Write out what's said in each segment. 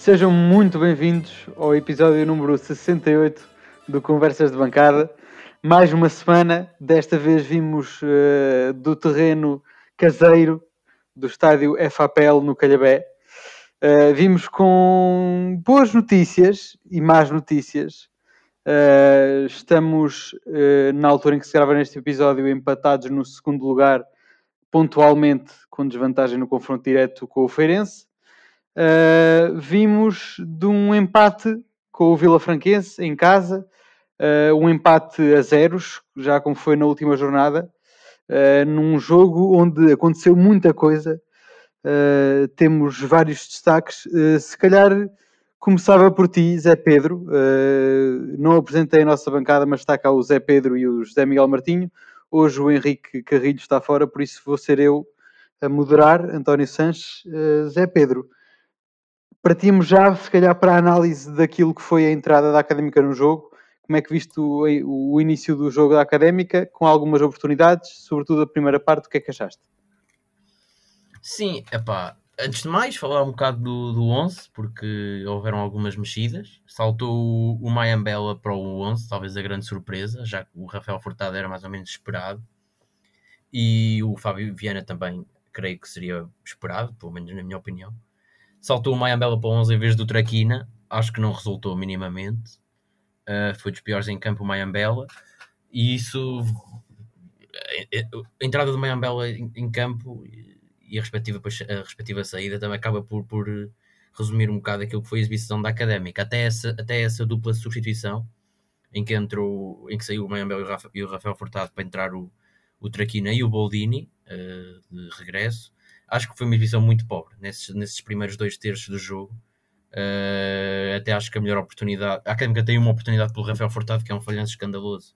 sejam muito bem-vindos ao episódio número 68 do Conversas de Bancada. Mais uma semana, desta vez vimos uh, do terreno caseiro do estádio FAPL no Calhabé. Uh, vimos com boas notícias e más notícias. Uh, estamos, na altura em que se grava neste episódio, empatados no segundo lugar, pontualmente com desvantagem no confronto direto com o Feirense. Uh, vimos de um empate com o Vila Franquense em casa, uh, um empate a zeros, já como foi na última jornada, uh, num jogo onde aconteceu muita coisa. temos vários destaques. se calhar começava por ti, Zé Pedro. não apresentei a nossa bancada, mas está cá o Zé Pedro e o José Miguel Martinho. Hoje o Henrique Carrilho está fora, por isso vou ser eu a moderar, António Sanches, Zé Pedro partimos já, se calhar, para a análise daquilo que foi a entrada da Académica no jogo. Como é que viste o, o início do jogo da Académica, com algumas oportunidades, sobretudo a primeira parte, o que é que achaste? Sim, epá, antes de mais, falar um bocado do, do 11, porque houveram algumas mexidas. Saltou o, o Mayambela para o 11, talvez a grande surpresa, já que o Rafael Furtado era mais ou menos esperado. E o Fábio Viana também, creio que seria esperado, pelo menos na minha opinião saltou o Mayambela para 11 em vez do Traquina, acho que não resultou minimamente. Uh, foi dos piores em campo o Mayambela, e isso a entrada do Mayambela em, campo e a respectiva, a respectiva saída também acaba por, por resumir um bocado aquilo que foi a exibição da Académica, até essa, até essa dupla substituição em que entrou, em que saiu o Rafael, e o Rafael Furtado para entrar o, o Traquina e o Boldini uh, de regresso acho que foi uma exibição muito pobre nesses, nesses primeiros dois terços do jogo. Uh, até acho que a melhor oportunidade. A Académica tem uma oportunidade pelo Rafael Furtado, que é um falhanço escandaloso.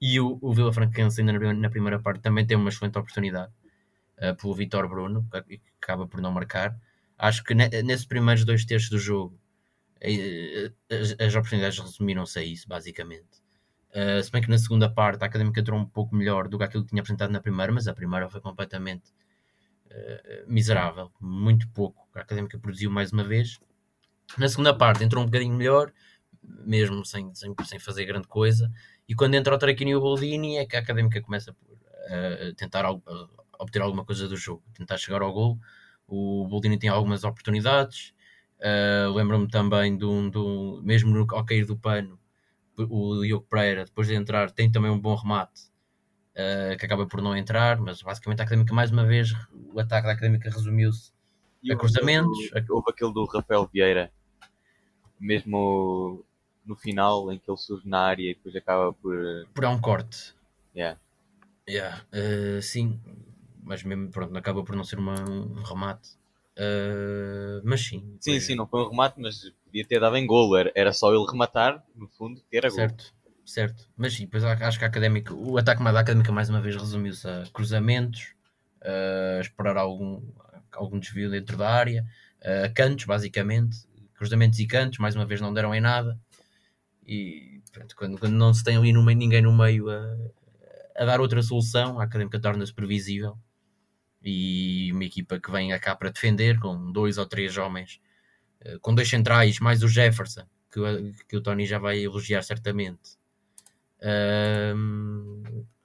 E o, o Vila Franquense, ainda na, na, primeira parte, também tem uma excelente oportunidade uh, pelo Vitor Bruno, que, acaba por não marcar. Acho que ne, nesses primeiros dois terços do jogo, uh, as, as, oportunidades resumiram-se a isso, basicamente. Se bem que na segunda parte a Académica entrou um pouco melhor do que aquilo que tinha apresentado na primeira, mas a primeira foi completamente eh, miserável, muito pouco. A Académica produziu mais uma vez. Na segunda parte entrou um bocadinho melhor, mesmo sem, sem, sem fazer grande coisa. E quando entra o Traquini e o Boldini é que a Académica começa a tentar a obter alguma coisa do jogo, tentar chegar ao gol. O Boldini tem algumas oportunidades. Uh, Lembro-me também do, do mesmo no, ao cair do pano, o Diogo Pereira, depois de entrar, tem também um bom remate uh, que acaba por não entrar, mas basicamente a Académica, mais uma vez, o ataque da Académica resumiu-se a cruzamentos. Do, houve aquele do Rafael Vieira, mesmo no final, em que ele surge na área e depois acaba por. Por um corte. Yeah. Yeah. Uh, sim, mas mesmo pronto, acaba por não ser uma, um remate. Uh, mas sim. Sim, sim, não foi um remate, mas podia ter dado em golo. Era, era só ele rematar, no fundo, que era gol. Certo certo. Mas sim, depois acho que a académica, o ataque da académica mais uma vez resumiu-se a cruzamentos, a esperar algum, algum desvio dentro da área, a cantos, basicamente, cruzamentos e cantos, mais uma vez não deram em nada. E pronto, quando, quando não se tem ali no meio, ninguém no meio a, a dar outra solução, a académica torna-se previsível. E uma equipa que vem cá para defender, com dois ou três homens, eh, com dois centrais, mais o Jefferson, que, que o Tony já vai elogiar certamente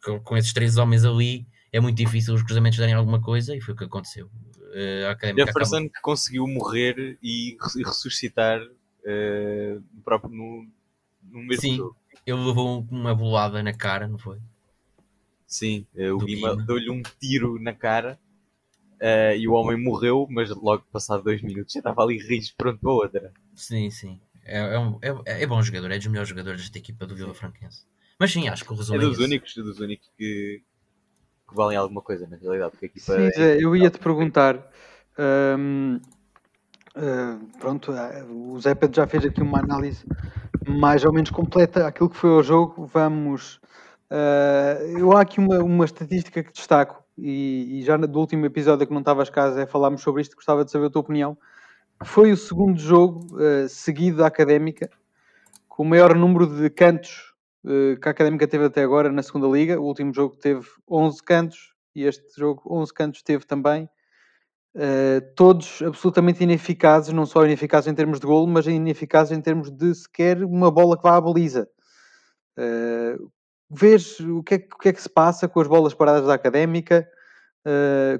com, com, esses três homens ali é muito difícil os cruzamentos darem alguma coisa e foi o que aconteceu. Uh, a Jefferson acaba... que conseguiu morrer e ressuscitar uh, próprio no, no mesmo Sim, jogo. ele levou uma bolada na cara, não foi? Sim, uh, o Guima deu-lhe um tiro na cara uh, e o homem morreu, mas logo passado dois minutos já estava ali rijo pronto para outra. Sim, sim. É, é, um, é, é, bom jogador, é dos melhores jogadores desta equipa do Vila Franquense. Mas sim, acho que o resumo é, é dos é únicos, dos únicos que, que, valem alguma coisa, na realidade. Porque a equipa sim, Zé, eu ia te perguntar. Um, uh, hum, pronto, uh, o Zé Pedro já fez aqui uma análise mais ou menos completa aquilo que foi o jogo. Vamos. Uh, eu há aqui uma, uma estatística que destaco, e, e já do último episódio que não estavas cá, Zé, falámos sobre isto, gostava de saber a tua opinião. Foi o segundo jogo uh, seguido da académica com o maior número de cantos que a Académica teve até agora na segunda liga. O último jogo teve 11 cantos e este jogo 11 cantos teve também. uh, todos absolutamente ineficazes, não só ineficazes em termos de golo, mas ineficazes em termos de sequer uma bola que vá à baliza. Uh, vês o que, é, o que, é, que se passa com as bolas paradas da académica?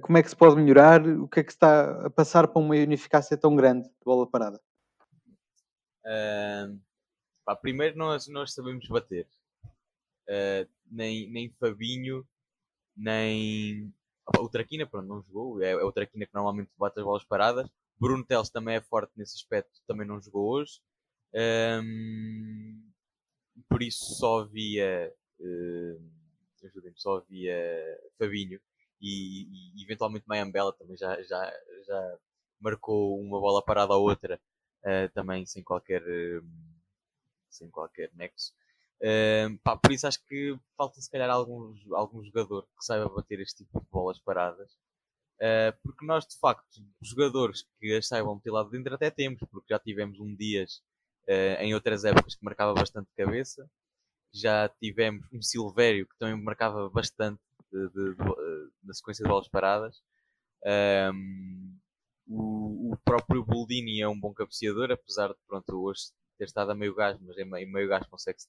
Como é que se pode melhorar? O que é que está a passar para uma ineficácia tão grande de bola parada? Pá, primeiro, nós, nós sabemos bater. Uh, nem, nem Fabinho, nem o Traquina, pronto, não jogou. É, é, o Traquina que normalmente bate as bolas paradas. Bruno Teles também é forte nesse aspecto, também não jogou hoje. Um, por isso só havia. Uh, ajudem só havia Fabinho e, e eventualmente Mayambela também já, já, já marcou uma bola parada ou outra uh, também sem qualquer uh, sem qualquer nexo. Uh, pá, por isso acho que falta se calhar algum, algum jogador que saiba bater este tipo de bolas paradas. Uh, porque nós de facto jogadores que as saibam meter lá dentro até temos porque já tivemos um Dias em outras épocas que marcava bastante cabeça. Já tivemos um Silvério que também marcava bastante de, de, de, na sequência de bolas paradas. Um, o, o, próprio Boldini é um bom cabeceador, apesar de pronto, hoje ter estado a meio gás, mas em meio, gás consegue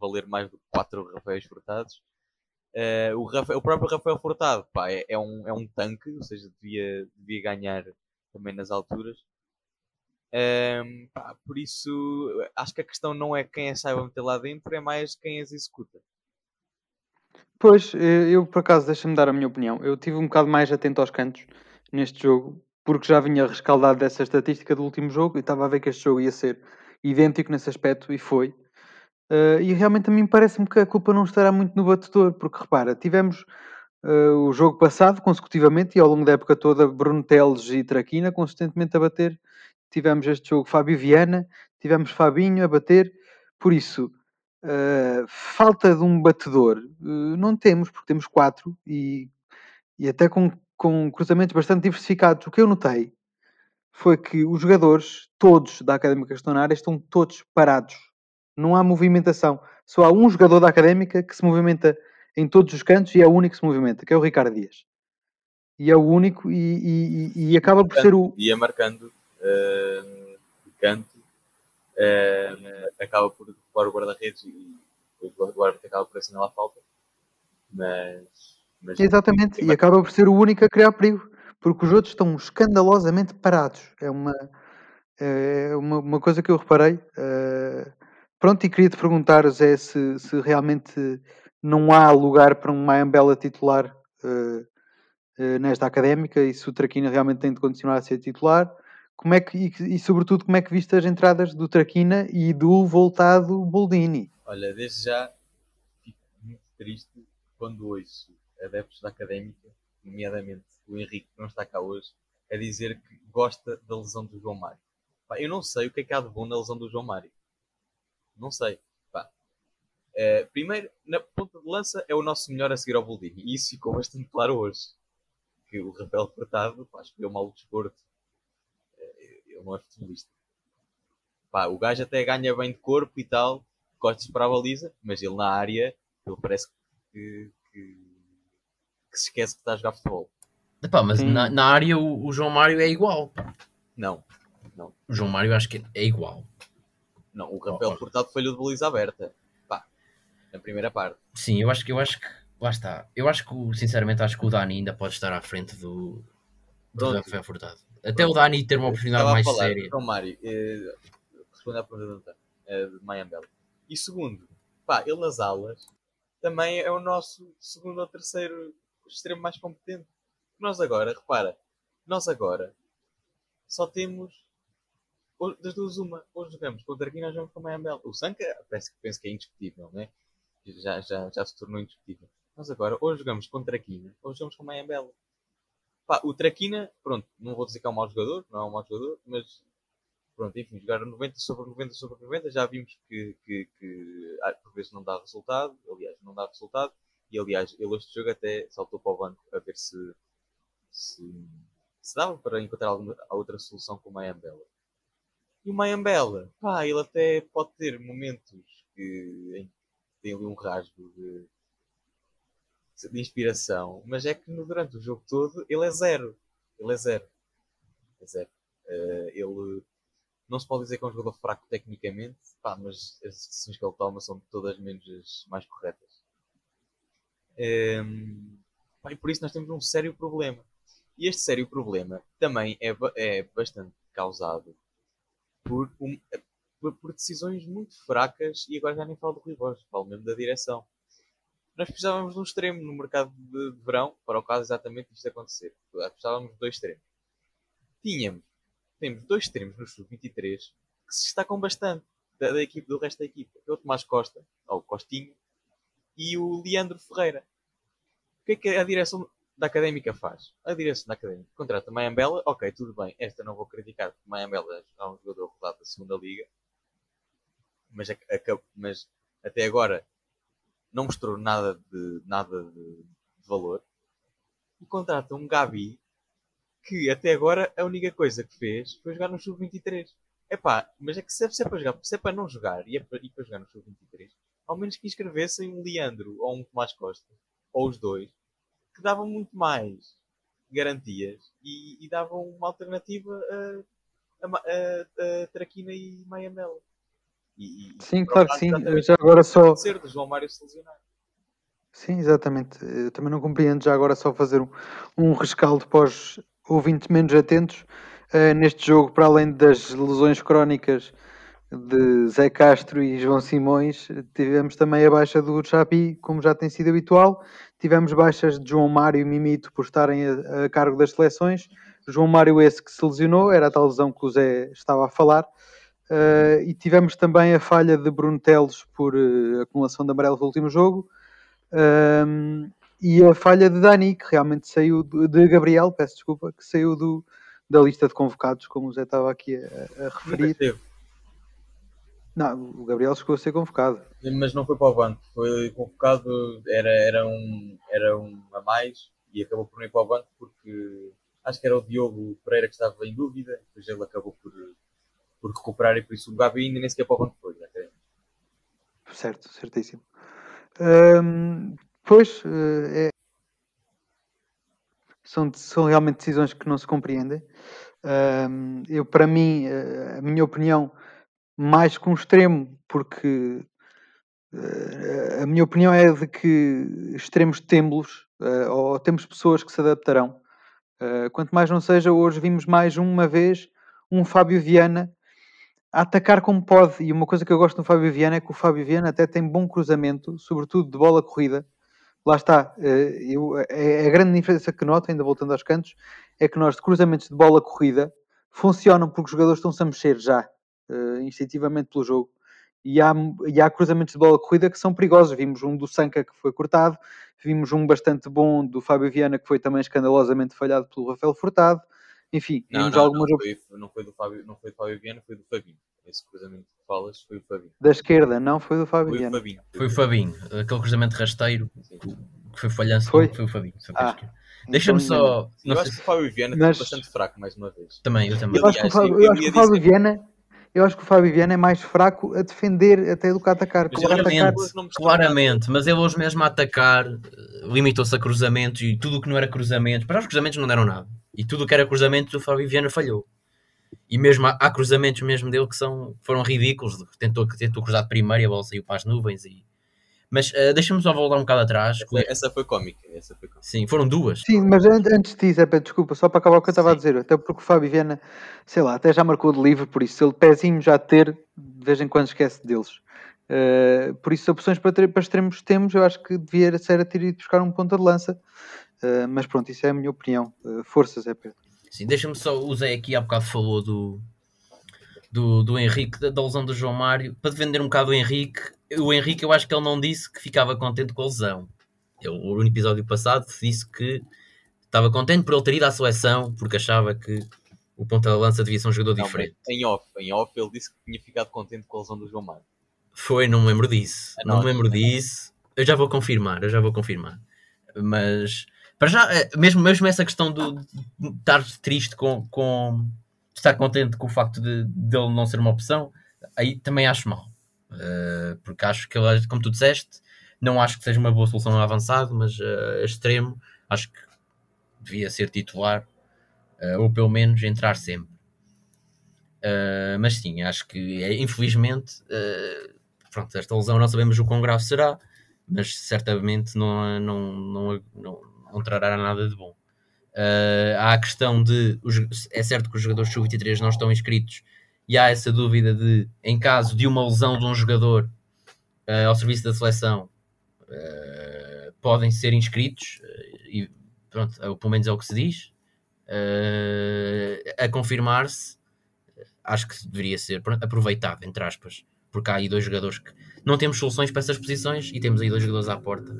valer mais do que 4 Rafaéis Furtados. Uh, o, Rafael, o, próprio Rafael Furtado pá, é, é, um, é um tanque, ou seja, devia, devia ganhar também nas alturas. Um, pá, por isso, acho que a questão não é quem a saiba meter lá dentro, é mais quem as executa. Pois, eh, eu por acaso, deixa-me dar a minha opinião. Eu tive um bocado mais atento aos cantos neste jogo, porque já vinha rescaldado dessa estatística do último jogo e estava a ver que este jogo ia ser idêntico nesse aspecto e foi. Uh, e realmente a mim parece-me que a culpa não estará muito no batedor, porque repara, tivemos uh, o jogo passado consecutivamente e ao longo da época toda Bruno Teles e Traquina consistentemente a bater. Tivemos este jogo Fábio Viana, tivemos Fabinho a bater, por isso Uh, falta de um batedor, não temos, porque temos quatro e, e até com, com cruzamentos bastante diversificados. O que eu notei foi que os jogadores, todos da Académica que estão na área, estão todos parados. Não há movimentação. Só há um jogador da Académica que se movimenta em todos os cantos e é o único que se movimenta, que é o Ricardo Dias. E é o único e, e, e acaba por ser o. Ia marcando uh, canto Uh, acaba por ocupar o guarda-redes e depois o guarda acaba por assinar a falta. Mas, mas Exatamente, e acaba por ser o único a criar perigo, porque os outros estão escandalosamente parados. É uma, é uma, uma coisa que eu reparei. Uh, pronto, e queria te perguntar, Zé, se, se realmente não há lugar para um Mayambela titular uh, uh, nesta académica e se o Traquina realmente tem de continuar a ser titular como é que, e, e, sobretudo como é que viste as entradas do Traquina e do voltado Boldini? Olha, desde já fico muito triste quando ouço adeptos da Académica, nomeadamente o Henrique, que não está cá hoje, a dizer que gosta da lesão do João Mário. Pá, eu não sei o que é que há de bom na lesão do João Mário. Não sei. É, primeiro, na ponta de lança é o nosso melhor a seguir ao Boldini. E isso ficou bastante claro hoje. Que o Rafael Furtado pá, escolheu mal o desporto ele não é futebolista. Pá, o gajo até ganha bem de corpo e tal, costas para a baliza, mas ele na área, ele parece que, que, que se esquece que está a jogar futebol. Epá, mas na, na, área o, o, João Mário é igual. Não, não. O João Mário acho que é igual. Não, o Rafael oh. Furtado falhou de baliza aberta. Pá, na primeira parte. Sim, eu acho que eu acho que lá está. Eu acho que sinceramente acho que o Dani ainda pode estar à frente do, do Rafael Furtado. Até o Dani ter uma oportunidade mais falar, séria. Então, Mário, eh, responder à pergunta eh, de Mayambela. E segundo, pá, ele nas alas também é o nosso segundo ou terceiro extremo mais competente. Nós agora, repara, nós agora só temos das duas uma. Hoje jogamos com o Darguinho, nós jogamos com o Mayambela. O Sanka penso, penso que é indiscutível, né? já, já, já se tornou indiscutível. Nós agora, hoje jogamos com o Traquina, hoje jogamos com o Mayambela. Pá, o Traquina, pronto, não vou dizer que é um mau jogador, não é um mau jogador, mas pronto, enfim, jogar 90 sobre 90 sobre 90, já vimos que, que, que ah, por vezes não dá resultado, aliás, não dá resultado, e aliás, ele este jogo até saltou para o banco a ver se, se, se dava para encontrar alguma outra solução com o Mayambela. E o Mayambela, pá, ele até pode ter momentos que, em tem ali um rasgo de de inspiração, mas é que durante o jogo todo ele é zero. Ele é zero. zero. Uh, ele não se pode dizer que é um jogador fraco tecnicamente, pá, mas as decisões que ele toma são todas menos as mais corretas. Um, pá, e por isso nós temos um sério problema. E este sério problema também é, é bastante causado por, um, por, decisões muito fracas, e agora já nem falo do Rui Borges, falo mesmo da direção. Nós precisávamos de um extremo no mercado de, de verão, para o caso exatamente isto acontecer. Precisávamos de dois extremos. Tínhamos temos dois extremos no sub-23 que se destacam bastante da, da, equipe, do resto da equipa. É o Tomás Costa, ou Costinho, e o Leandro Ferreira. O que é que a direção da Académica faz? A direção da Académica contrata Mayambela, ok, tudo bem, esta não vou criticar, porque Mayambela é um jogador rodado da segunda Liga, mas, a, a, mas até agora não mostrou nada de, nada de, de valor. E contrata um Gabi que até agora a única coisa que fez foi jogar no Sub-23. Epá, mas é que se é, para jogar, se é para não jogar e é para, e para jogar no Sub-23, ao menos que inscrevessem um Leandro ou um Tomás Costa, ou os dois, que davam muito mais garantias e, e davam uma alternativa a, a, a, a Traquina e Maiamela. E, e, sim, claro que sim. Já agora só. Ser João Mário se lesionar. Sim, exatamente. Eu também não compreendo já agora só fazer um, um rescaldo pós ouvintes menos atentos, uh, neste jogo, para além das lesões crónicas de Zé Castro e João Simões, tivemos também a baixa do Chapi, como já tem sido habitual. Tivemos baixas de João Mário e Mimito por estarem a, a, cargo das seleções. João Mário esse que se lesionou, era a tal lesão que o Zé estava a falar. Uh, e tivemos também a falha de Bruno Teles por uh, acumulação de amarelo no último jogo. Uh, e a falha de Dani, que realmente saiu de Gabriel, peço desculpa, que saiu do, da lista de convocados, como o Zé estava aqui a, a referir. Não, o Gabriel chegou a ser convocado. Mas não foi para o banco, foi convocado, era, era, um, era um a mais e acabou por não ir para o banco porque acho que era o Diogo Pereira que estava em dúvida, depois ele acabou por, por recuperar e por isso o Gabi ainda nem sequer para o banco foi. Certo, certíssimo. Hum, Pois, eh, é, são, são realmente decisões que não se compreendem. eu, para mim, eh, a minha opinião, mais que um extremo, porque eh, a minha opinião é de que extremos temos, ou temos pessoas que se adaptarão. quanto mais não seja, hoje vimos mais uma vez um Fábio Viana a atacar como pode. E uma coisa que eu gosto do Fábio Viana é que o Fábio Viana até tem bom cruzamento, sobretudo de bola corrida lá está, eh, eu, é, é a grande diferença que noto, ainda voltando aos cantos, é que nós de cruzamentos de bola corrida funcionam porque os jogadores estão-se a mexer já, uh, instintivamente pelo jogo. E há, e há cruzamentos de bola corrida que são perigosos. Vimos um do Sanca que foi cortado, vimos um bastante bom do Fábio Viana que foi também escandalosamente falhado pelo Rafael Furtado. Enfim, não, vimos não, algumas. Não foi, não foi, do Fábio, não foi do Fábio Viana, foi do Fabinho. Esse cruzamento que falas foi o Fabinho. Da esquerda, não foi do Fabinho. Foi o Fabinho. Foi o Fabinho. Aquele cruzamento rasteiro que foi falhança. Foi, foi o Fabinho. Ah, Deixa-me só. Eu acho que o Fábio Viana Mas... foi bastante fraco, mais uma vez. Também, eu também. Eu acho que o Fábio, eu acho que o Fábio Viana. Eu acho que o Fábio Viana é mais fraco a defender até do que a atacar. Claramente, atacar... claramente, mas ele hoje mesmo a atacar eh, limitou-se a cruzamentos e tudo o que não era cruzamentos, para os cruzamentos não deram nada. E tudo o que era cruzamentos o Fábio Viana falhou. E mesmo há, há, cruzamentos mesmo dele que são, foram ridículos. Tentou, tentou cruzar de primeiro e a bola saiu para as nuvens. E... Mas uh, deixa-me só voltar um bocado atrás. Essa, essa foi cómica. Essa foi cómica. Sim, foram duas. Sim, mas antes disso, é, desculpa, só para acabar o que eu estava a dizer. Até porque o Fábio Viana, sei lá, até já marcou de livre, por isso, se ele pezinho já ter, de vez em quando esquece deles. Uh, por isso, opções para, ter, para extremos temos, eu acho que devia ser a ter ido buscar um ponta de lança. Uh, mas pronto, isso é a minha opinião. forças, é Pedro. Sim, deixa-me só, o Zé aqui há bocado falou do, do, do Henrique, da, da lesão do João Mário, para defender um bocado o Henrique. O Henrique, eu acho que ele não disse que ficava contente com a lesão. Ele, no episódio passado, disse que estava contente por ele ter ido à seleção, porque achava que o ponta da lança devia ser um jogador não, diferente. Em off, em off, ele disse que tinha ficado contente com a lesão do João Mário. Foi, não me lembro disso. É não, me lembro disso. Eu já vou confirmar, eu já vou confirmar. Mas para já, é, mesmo, mesmo essa questão de, de estar triste com, com estar contente com o facto de, de ele não ser uma opção, aí também acho mal. Uh, porque acho que como tu disseste, não acho que seja uma boa solução avançado, mas uh, extremo, acho que devia ser titular Uh, ou pelo menos entrar sempre. Mas sim, acho que infelizmente pronto, esta lesão não sabemos o quão grave será, mas certamente não, não, não, não, não trará nada de bom. Uh, há a questão de os, é certo que os jogadores sub-23 não estão inscritos e há essa dúvida de em caso de uma lesão de um jogador ao serviço da seleção podem ser inscritos e pronto, pelo menos é o que se diz a confirmar-se acho que deveria ser aproveitado, entre aspas, porque há aí dois jogadores que não temos soluções para essas posições e temos aí dois jogadores à porta.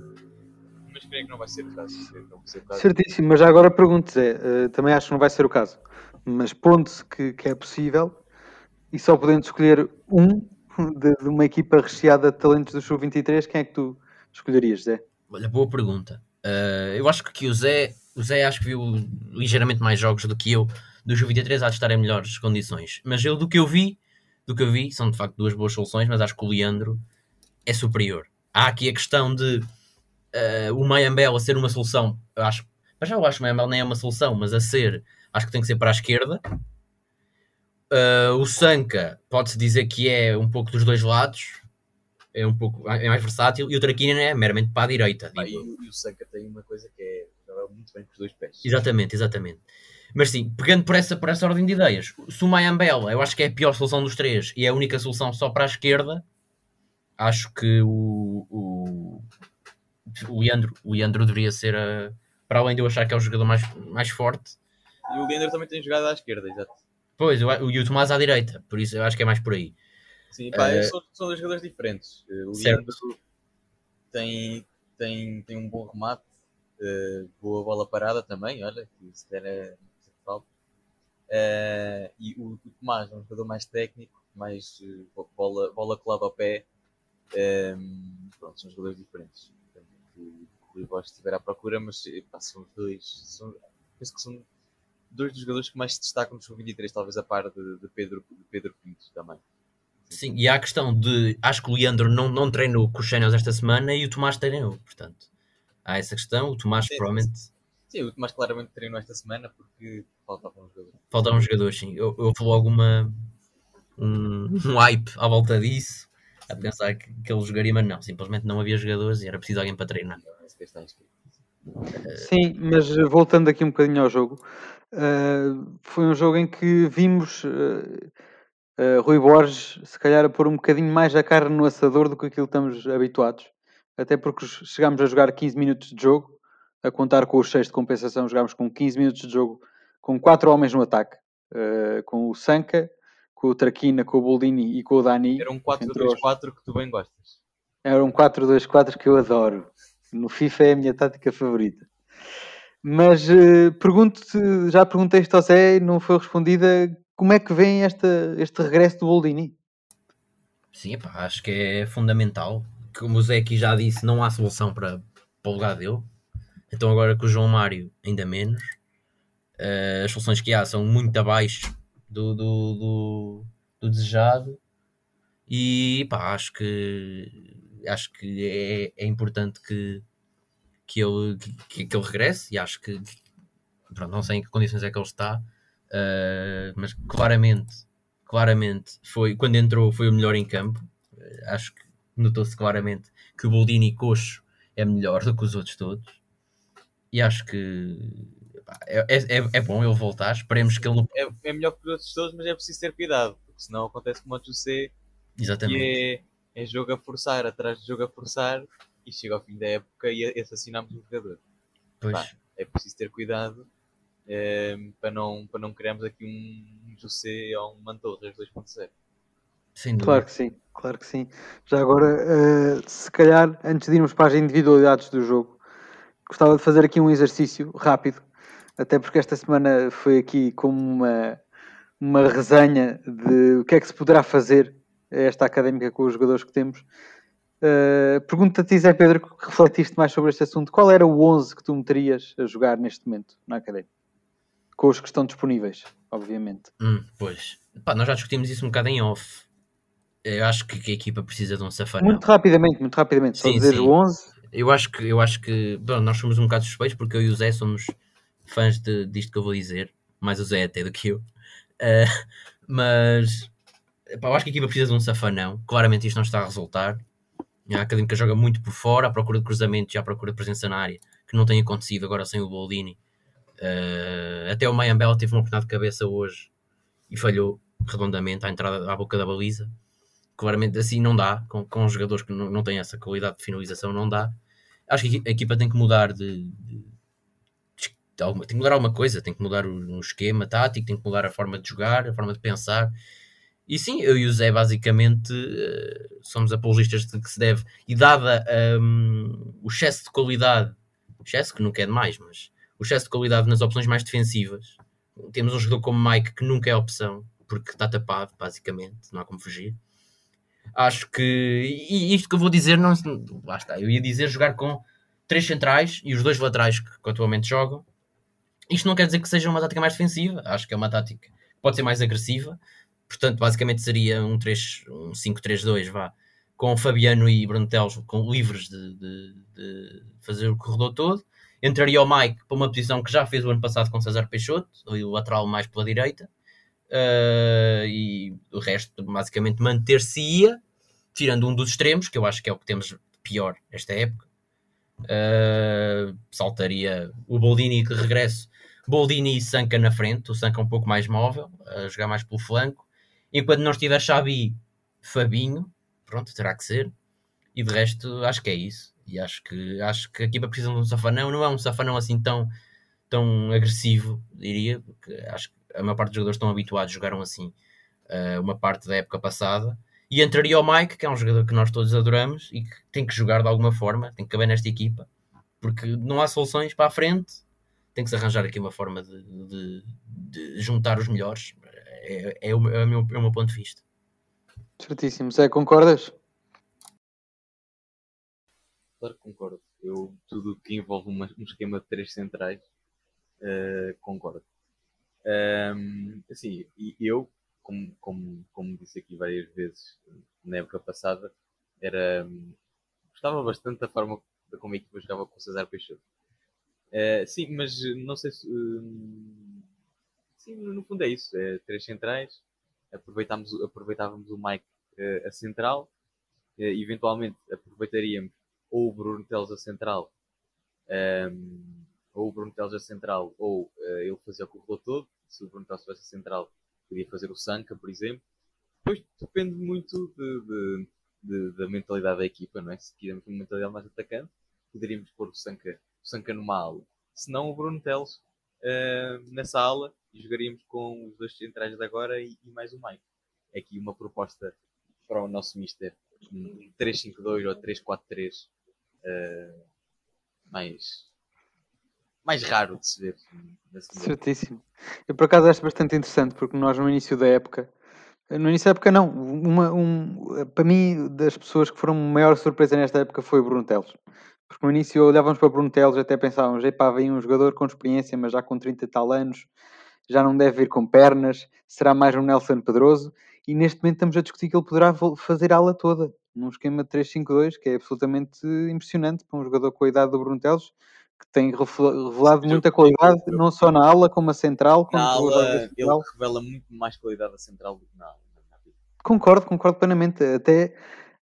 Mas creio que não vai ser o caso. Ser o caso. Certíssimo, mas já agora pergunto, Zé, uh, também acho que não vai ser o caso, mas pondo-se que, que, é possível e só podendo escolher um de, de uma equipa recheada de talentos do Show 23, quem é que tu escolherias, Zé? Olha, boa pergunta. Uh, eu acho que o Zé, o Zé acho que viu ligeiramente mais jogos do que eu do Ju-23 há de estar em melhores condições. Mas eu, do que eu vi, do que eu vi, são de facto duas boas soluções, mas acho que o Leandro é superior. Há aqui a questão de uh, o Mayambel a ser uma solução, acho, mas já eu acho que o Mayambel nem é uma solução, mas a ser, acho que tem que ser para a esquerda. Uh, o Sanka pode-se dizer que é um pouco dos dois lados, é um pouco é mais versátil, e o Traquina é meramente para a direita. Ah, e, e, o Sanka tem uma coisa que é joga muito bem com os dois pés. Exatamente, exatamente. Mas sim, pegando por essa, por essa ordem de ideias, se o Mayambela eu acho que é a pior solução dos três e é a única solução só para a esquerda, acho que o, o, o, Leandro, o Leandro deveria ser a, para além de eu achar que é o jogador mais, mais forte. E o Leandro também tem jogado à esquerda, exato. Pois, o, e o Tomás à direita, por isso eu acho que é mais por aí. Sim, pá, uh, são, são dois jogadores diferentes. O Leandro tem, tem, tem um bom remate, uh, boa bola parada também, olha, que se der Uh, e o, o, Tomás é um jogador mais técnico, mais bola, bola colada ao pé. Um, ehm, pronto, são jogadores diferentes. o Rui Bosch estiver à procura, mas eh, pá, são os dois. São, penso que são dois dos jogadores que mais se destacam no Sub-23, talvez a par de, de, Pedro, de Pedro Pinto também. Sim, e há a questão de. Acho que o Leandro não, não treinou com os Channels esta semana e o Tomás treinou, portanto. Há essa questão. O Tomás sim, provavelmente. Sim Sim, o Tomás claramente treinou esta semana porque faltavam jogadores. Faltavam jogadores, sim. Eu, eu fui logo uma, um, um hype à volta disso, a pensar que, que ele jogaria, mas não, simplesmente não havia jogadores e era preciso alguém para treinar. Sim, mas voltando aqui um bocadinho ao jogo, uh, foi um jogo em que vimos uh, uh, Rui Borges se calhar a pôr um bocadinho mais a carne no assador do que aquilo que estamos habituados, até porque chegámos a jogar 15 minutos de jogo a contar com os 6 de compensação, jogámos com 15 minutos de jogo, com 4 homens no ataque, com o Sanka, com o Traquina, com o Boldini e com o Dani. Era um 4-2-4 que tu bem gostas. Era um 4-2-4 que eu adoro. No FIFA é a minha tática favorita. Mas uh, pergunto-te, já perguntei isto ao Zé e não foi respondida, como é que vem esta, este regresso do Boldini? Sim, acho que é fundamental. Como o Zé aqui já disse, não há solução para, para o lugar dele. Então agora com o João Mário ainda menos. Uh, as soluções que há são muito abaixo do, do, do, do desejado. E pá, acho que acho que é, é importante que, que, ele, que, que ele regresse e acho que pronto, não sei em que condições é que ele está, uh, mas claramente, claramente foi quando entrou foi o melhor em campo. Uh, acho que notou-se claramente que o Boldini Coxo é melhor do que os outros todos e acho que é, é, é bom ele voltar. Esperemos que ele. É, é melhor que os outros todos, mas é preciso ter cuidado, porque senão acontece como o José, Exatamente. que é, é jogo a forçar, atrás de jogo a forçar, e chega ao fim da época e assassinamos o jogador. Pois. é preciso ter cuidado é, para, não, para não criarmos aqui um José ou um Mantorras 2.0. Claro que sim, claro que sim. Já agora, uh, se calhar, antes de irmos para as individualidades do jogo, gostava de fazer aqui um exercício rápido, até porque esta semana foi aqui como uma, uma resenha de o que é que se poderá fazer esta académica com os jogadores que temos. Uh, Pergunto-te, Zé Pedro, que refletiste mais sobre este assunto, qual era o 11 que tu meterias a jogar neste momento na académica? Com os que estão disponíveis, obviamente. Hum, pois, Pá, nós já discutimos isso um bocado em off. Eu acho que a equipa precisa de um safanão. Muito rapidamente, muito rapidamente. Sim, Só dizer sim. o 11 eu acho que, eu acho que bom, nós somos um bocado suspeitos porque eu e o Zé somos fãs de, disto que eu vou dizer. mais o Zé até do que eu. Uh, mas epá, eu acho que a equipa precisa de um safanão. Claramente isto não está a resultar. A Académica joga muito por fora, à procura de cruzamentos e à procura de presença na área, que não tem acontecido agora sem o Boldini. Uh, até o Mayambel teve uma oportunidade de cabeça hoje e falhou redondamente à entrada à boca da baliza. Claramente assim não dá, com, com jogadores que não, não têm essa qualidade de finalização, não dá. Acho que a equipa tem que mudar de, de, de alguma, tem que mudar alguma coisa, tem que mudar o, o, esquema tático, tem que mudar a forma de jogar, a forma de pensar. E sim, eu e o Zé basicamente uh, somos apologistas de que se deve, e dada um, o excesso de qualidade, excesso que nunca é demais, mas o excesso de qualidade nas opções mais defensivas, temos um jogador como Mike que nunca é opção, porque está tapado, basicamente, não há como fugir. Acho que. E isto que eu vou dizer, não. Lá está, eu ia dizer jogar com três centrais e os dois laterais que, que atualmente jogam. Isto não quer dizer que seja uma tática mais defensiva, acho que é uma tática que pode ser mais agressiva. Portanto, basicamente seria um, 3, um 5-3-2, vá, com Fabiano e Bruno Teles com, livres de, de, de, fazer o corredor todo. Entraria o Mike para uma posição que já fez o ano passado com César Peixoto, o lateral mais pela direita uh, e o resto basicamente manter-se-ia, tirando um dos extremos, que eu acho que é o que temos pior esta época. Uh, saltaria o Boldini que regresso, Boldini e Sanca na frente, o Sanca um pouco mais móvel, a jogar mais pelo flanco. Enquanto não estiver Xabi, Fabinho, pronto, terá que ser. E de resto, acho que é isso. E acho que, acho que a equipa precisa de um safanão. Não é um safanão assim tão, tão agressivo, diria, porque acho que a maior parte dos jogadores estão habituados, jogaram assim uh, uma parte da época passada. E entraria o Mike, que é um jogador que nós todos adoramos e que tem que jogar de alguma forma, tem que caber nesta equipa, porque não há soluções para a frente, tem que se arranjar aqui uma forma de, de, de juntar os melhores. É, é, o, é, o meu, é o meu ponto de vista. Certíssimo. Zé, concordas? Claro que concordo. Eu, tudo que envolve uma, um esquema de três centrais, uh, concordo. Um, assim, e eu, como, como, como disse aqui várias vezes na época passada, era, gostava bastante da forma como a equipa jogava com o César Peixoto. Uh, sim, mas não sei se. Uh, sim, no fundo é isso. É, três centrais. Aproveitávamos, o Mike uh, a central. eventualmente aproveitaríamos ou o Bruno Teles a central. Um, ou o Bruno Teles a central, ou uh, ele fazia o corredor todo. Se o Bruno Teles fosse a central, podia fazer o Sanca, por exemplo. Depois depende muito de, de, de, da mentalidade da equipa, não é? Se quisermos uma mentalidade mais atacante, poderíamos pôr o Sanca, o Sanca numa ala. Se não, o Bruno Teles uh, nessa ala e jogaríamos com os dois centrais de agora e, e mais o Mike. É aqui uma proposta para o nosso Mister. Um 3-5-2 ou 3-4-3 uh, eh, mais mais raro de se ver. Certíssimo. Eu por acaso acho bastante interessante porque nós no início da época, no início da época não, uma, um, para mim das pessoas que foram a maior surpresa nesta época foi o Bruno Teles. Porque no início olhávamos para o Bruno Teles até pensávamos, epá, vem um jogador com experiência, mas já com 30 e tal anos, já não deve vir com pernas, será mais um Nelson Pedroso, e neste momento estamos a discutir que ele poderá fazer a ala toda, num esquema de 3-5-2, que é absolutamente impressionante para um jogador com a idade do Bruno Teles, que tem revelado muita qualidade, não só na ala, como a central. Na ala, ele revela muito mais qualidade a central do que na ala. Concordo, concordo plenamente. Até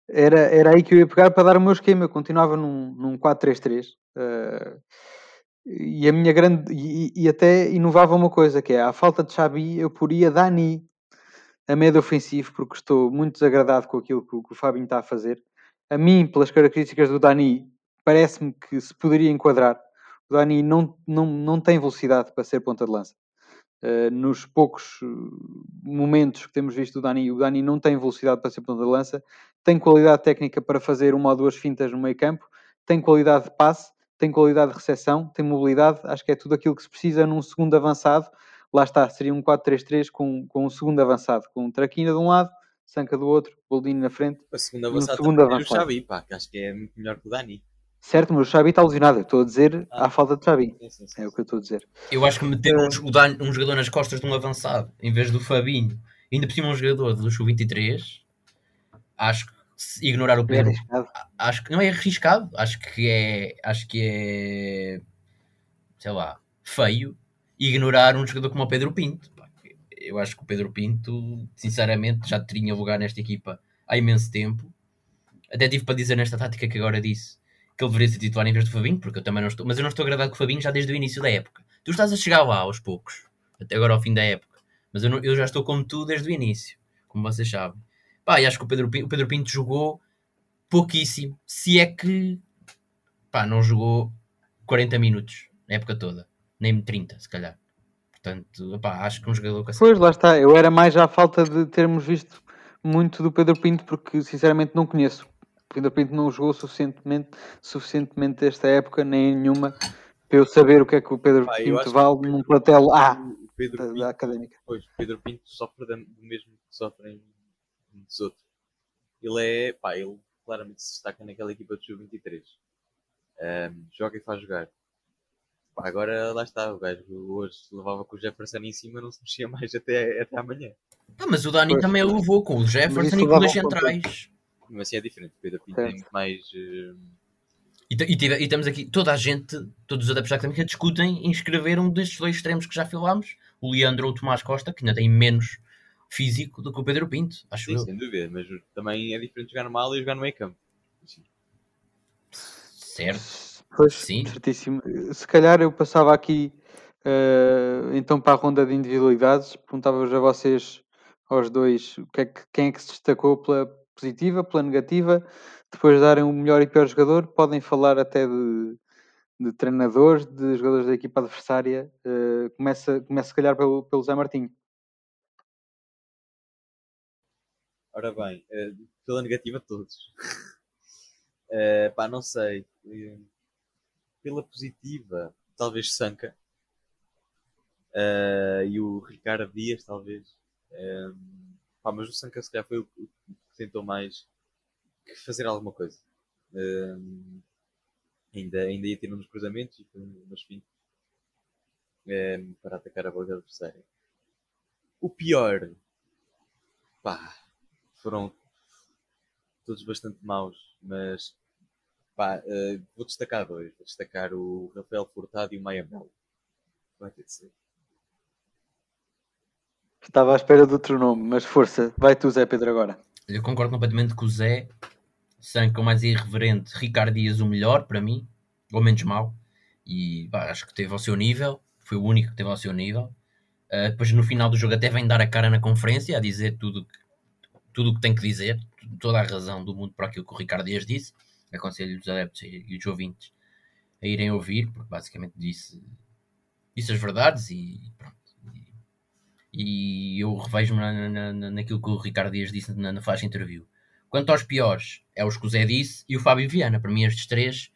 era, era aí que eu ia pegar para dar o meu esquema. Eu continuava num, num 4-3-3. Uh, e a minha grande. E, e, até inovava uma coisa, que é a falta de Xabi, eu poria Dani a médio ofensivo, porque estou muito desagradado com aquilo que, que o Fabinho está a fazer. A mim, pelas características do Dani, parece-me que se poderia enquadrar. O Dani não, não, não tem velocidade para ser ponta de lança. Uh, nos poucos eh, momentos que temos visto o Dani, o Dani não tem velocidade para ser ponta de lança, tem qualidade técnica para fazer uma ou duas fintas no meio campo, tem qualidade de passe, tem qualidade de recepção, tem mobilidade, acho que é tudo aquilo que se precisa num segundo avançado. Lá está, seria um 4-3-3 com, com um segundo avançado, com um Traquina de um lado, Sanca do outro, Boldini na frente. A segunda avançada um segundo avançado. eu já vi, pá, que acho que é muito melhor que o Dani. Certo, mas o Xabi está lesionado. Eu estou a dizer ah. à falta de Xabi. Sim, sim, sim. É o que eu estou a dizer. Eu acho que meter um, um jogador nas costas de um avançado em vez do Fabinho, ainda por cima um jogador do Sub-23, acho que ignorar o é Pedro. É acho que não é arriscado. Acho que é. Acho que é. Sei lá. Feio. ignorar um jogador como o Pedro Pinto. Eu acho que o Pedro Pinto, sinceramente, já tinha lugar nesta equipa há imenso tempo. Até tive para dizer nesta tática que agora disse que ele deveria ser titular em vez do Fabinho, porque eu também não estou, mas eu não estou agradado com o Fabinho já desde o início da época. Tu estás a chegar lá aos poucos, até agora ao fim da época, mas eu, não- eu já estou como tu desde o início, como vocês sabem. Pá, e acho que o Pedro, Pinto, o Pedro Pinto jogou pouquíssimo, se é que pá, não jogou 40 minutos na época toda, nem 30, se calhar. Portanto, pá, acho que um jogador essa Pois, lá está. Eu era mais à falta de termos visto muito do Pedro Pinto, porque sinceramente não conheço. O Pedro Pinto não jogou suficientemente, suficientemente esta época, nem em nenhuma, para eu saber o que é que o Pedro Pá, Pinto que vale num plantel A Pedro da, Pinto, da académica. pois, o Pedro Pinto sofre do mesmo que sofrem muitos outros. Ele é, pá, ele claramente se destaca naquela equipa do Sub-23. Ahm, joga e faz jogar. Pá, agora lá está, o gajo hoje levava com o Jefferson em cima, não se mexia mais até, até amanhã. Ah, mas o Dani Pois. também levou com o Jefferson e com um ponto. centrais. Mas assim é diferente, o Pedro Pinto Certo. tem muito mais. eh, E, e tive- e temos aqui toda a gente, todos os adeptos da académica discutem em escrever um destes dois extremos que já falámos, o Leandro ou o Tomás Costa, que ainda tem menos físico do que o Pedro Pinto, acho sim, eu. sem dúvida, mas também é diferente jogar no ala e jogar no meio campo. Sim. Certo. Pois, Sim. certíssimo. Se calhar eu passava aqui eh, então para a ronda de individualidades, perguntava-vos a vocês, aos dois, o que é que, quem é que se destacou pela positiva, pela negativa, depois de darem o melhor e pior jogador, podem falar até de, de treinadores, de jogadores da equipa adversária. Eh, começa, começa se calhar pelo, pelo Zé Martinho. Ora bem, eh, pela negativa todos. Eh, pá, não sei. Eh, pela positiva, talvez Sanca. Eh, e o Ricardo Dias, talvez. Eh, pá, mas o Sanca se calhar foi o que tentou mais que fazer alguma coisa. Eh, ainda, ainda ia ter uns cruzamentos e foi umas fins eh, para atacar a bola adversária. O pior, pá, foram todos bastante maus, mas pá, eh, vou destacar dois. Vou destacar o Rafael Furtado e o Maia Melo. Vai ter de ser. Estava à espera de outro nome, mas força, vai tu, Zé Pedro, agora. Eu concordo completamente com o Zé, Sanca o mais irreverente, Ricardo Dias o melhor para mim, ou menos mau, e pá, acho que teve ao seu nível, foi o único que teve ao seu nível. Uh, depois no final do jogo até vem dar a cara na conferência a dizer tudo que, tudo o que tem que dizer, toda a razão do mundo para aquilo que o Ricardo Dias disse. Aconselho os adeptos e, os ouvintes a irem ouvir, porque basicamente disse, disse as verdades e pronto. E, e eu revejo-me na, na, na, naquilo que o Ricardo Dias disse na, na faixa interview. Quanto aos piores, é os que o Zé disse e o Fábio Viana. Para mim, estes três,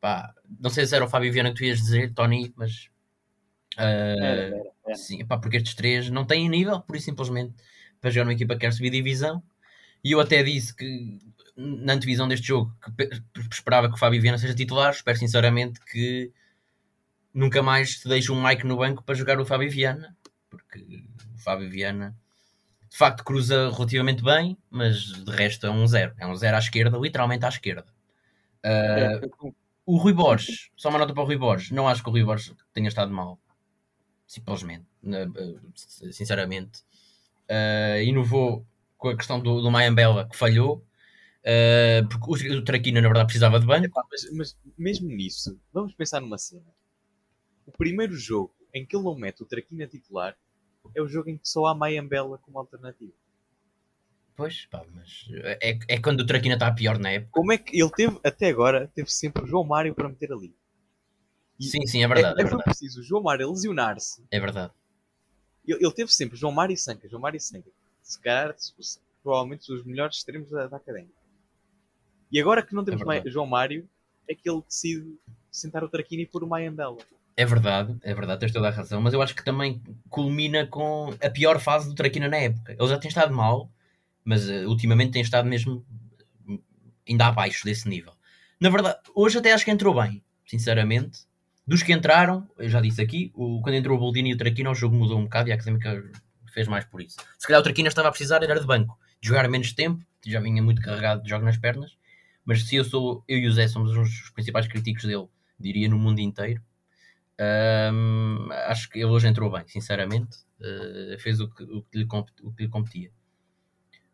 pá, não sei se era o Fábio Viana que tu ias dizer, Tony, mas. uh, Era, era, era. Sim, pá, porque estes três não têm nível, por isso simplesmente, para jogar numa equipa que quer subir divisão. E eu até disse que na antevisão deste jogo que pe- esperava que o Fábio Viana seja titular. Espero sinceramente que nunca mais se deixe um Mike no banco para jogar o Fábio Viana, porque o Fábio Viana de facto cruza relativamente bem, mas de resto é um zero. É um zero à esquerda, literalmente à esquerda. Uh, o Rui Borges, só uma nota para o Rui Borges. Não acho que o Rui Borges tenha estado mal. Simplesmente. Eh, Sinceramente. Uh, inovou com a questão do, do Mayambela, que falhou. Uh, porque o, o Traquina, na verdade, precisava de banco. Epá, mas, mas mesmo nisso, vamos pensar numa cena. O primeiro jogo em que ele não mete o Traquina titular é o jogo em que só há Mayambela como alternativa. Pois, pá, mas é, é quando o Traquina está pior na época. Como é que ele teve, até agora, teve sempre o João Mário para meter ali? E Sim, sim, é verdade. É, é, foi verdade. preciso o João Mário lesionar-se. É verdade. Ele, ele teve sempre João Mário e Sanca. João Mário e Sanca. Se calhar, provavelmente os melhores extremos da, da academia. E agora que não temos É mais. João Mário, é que ele decide sentar o Traquina e pôr o Mayambela. É verdade, é verdade, tens toda a razão, mas eu acho que também culmina com a pior fase do Traquina na época. Ele já tem estado mal, mas eh, ultimamente tem estado mesmo eh, ainda abaixo desse nível. Na verdade, hoje até acho que entrou bem, sinceramente. Dos que entraram, eu já disse aqui, o, quando entrou o Boldini e o Traquina, o jogo mudou um bocado e a Académica fez mais por isso. Se calhar o Traquina estava a precisar era de banco, de jogar menos tempo, já vinha muito carregado de jogo nas pernas, mas se eu sou, eu e o Zé somos uns dos principais críticos dele, diria no mundo inteiro, Um, acho que ele hoje entrou bem, sinceramente. Uh, fez o que, o, que lhe, o que lhe competia.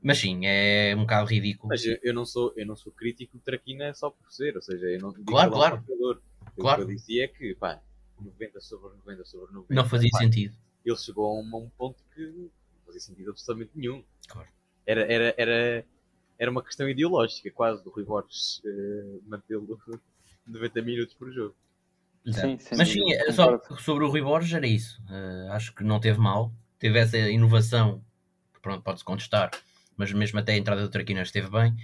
Mas sim, é um bocado ridículo. Mas eu, eu, não, sou, eu não sou crítico de Traquina só por ser, ou seja, eu não digo claro, claro. Um claro. O que eu dizia é que, pá, 90 sobre 90 sobre 90. Não fazia pá, sentido. Ele chegou a um, a um, ponto que não fazia sentido absolutamente nenhum. Claro. Era, era, era, era uma questão ideológica, quase, do Rui Borges uh, mantê-lo 90 minutos por jogo. Sim, Mas sim, é só sobre o Rui Borges era isso. Uh, acho que não teve mal. Teve essa inovação, que pronto, pode-se contestar, mas mesmo até a entrada do Traquina esteve bem.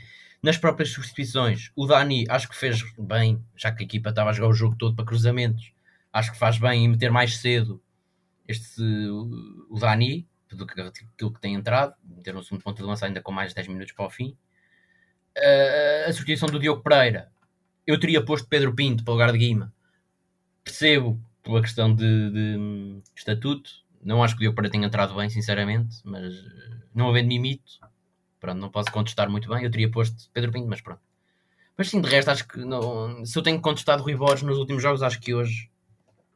Nas próprias substituições, o Dani acho que fez bem, já que a equipa estava a jogar o jogo todo para cruzamentos. Acho que faz bem em meter mais cedo este, o Dani, do que aquilo que tem entrado, meter um segundo ponto de lança ainda com mais de 10 minutos para o fim. Uh, a substituição do Diogo Pereira, eu teria posto Pedro Pinto para o lugar de Guima. Percebo pela questão de, de estatuto, não acho que o Diogo Pereira tenha entrado bem, sinceramente, mas não havendo mimito, Pronto, não posso contestar muito bem. Eu teria posto Pedro Pinto, mas pronto. Mas sim, de resto, acho que não, se eu tenho contestado Rui Borges nos últimos jogos, acho que hoje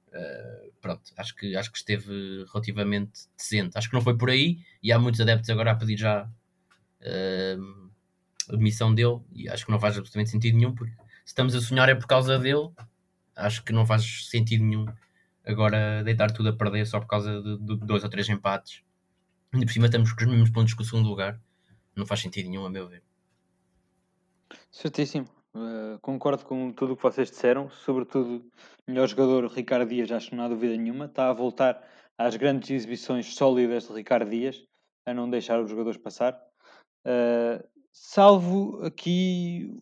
uh, pronto, acho que, acho que esteve relativamente decente. Acho que não foi por aí e há muitos adeptos agora a pedir já uh, a demissão dele e acho que não faz absolutamente sentido nenhum porque se estamos a sonhar é por causa dele. Acho que não faz sentido nenhum agora deitar tudo a perder só por causa de, de dois ou três empates. Ainda por cima estamos com os mesmos pontos que o segundo lugar não faz sentido nenhum, a meu ver. Certíssimo. Uh, concordo com tudo o que vocês disseram, sobretudo melhor jogador Ricardo Dias, acho que não há dúvida nenhuma, está a voltar às grandes exibições sólidas de Ricardo Dias, a não deixar os jogadores passar. Uh, salvo aqui